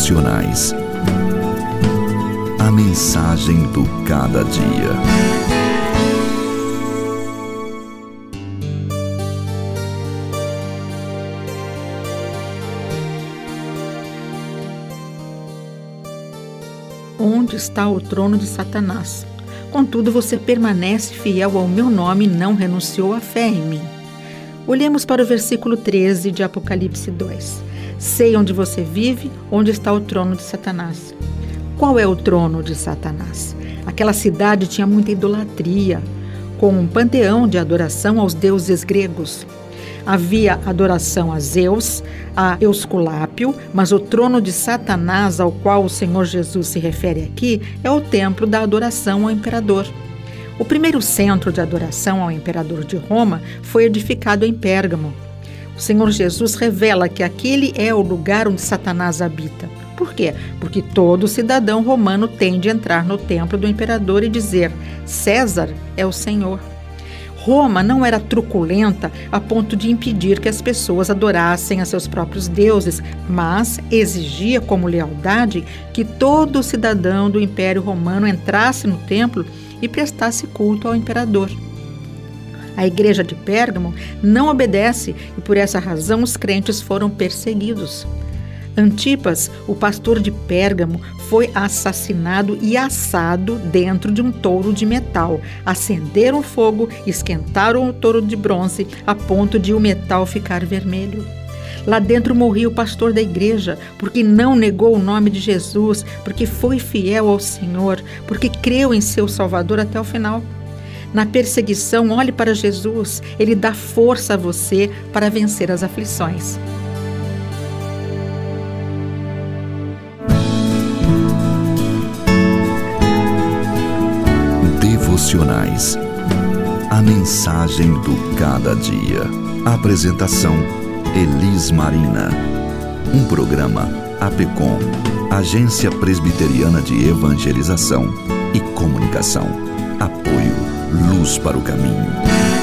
Devocionais. A mensagem do cada dia. Onde está o trono de Satanás? Contudo, você permanece fiel ao meu nome e não renunciou à fé em mim. Olhemos para o versículo 13 de Apocalipse 2. Sei onde você vive, onde está o trono de Satanás. Qual é o trono de Satanás? Aquela cidade tinha muita idolatria, com um panteão de adoração aos deuses gregos. Havia adoração a Zeus, a Eusculápio, mas o trono de Satanás, ao qual o Senhor Jesus se refere aqui, é o templo da adoração ao imperador. O primeiro centro de adoração ao imperador de Roma foi edificado em Pérgamo. O Senhor Jesus revela que aquele é o lugar onde Satanás habita. Por quê? Porque todo cidadão romano tem de entrar no templo do imperador e dizer: César é o Senhor. Roma não era truculenta a ponto de impedir que as pessoas adorassem a seus próprios deuses, mas exigia como lealdade que todo cidadão do Império Romano entrasse no templo e prestasse culto ao imperador. A igreja de Pérgamo não obedece e por essa razão os crentes foram perseguidos. Antipas, o pastor de Pérgamo, foi assassinado e assado dentro de um touro de metal. Acenderam fogo, esquentaram o touro de bronze a ponto de o metal ficar vermelho. Lá dentro morreu o pastor da igreja, porque não negou o nome de Jesus, porque foi fiel ao Senhor, porque creu em seu Salvador até o final. Na perseguição, olhe para Jesus, ele dá força a você para vencer as aflições. Devocionais. A mensagem do cada dia. Apresentação: Elis Marina. Um programa APECOM, Agência Presbiteriana de Evangelização e Comunicação. Apoio Luz para o Caminho.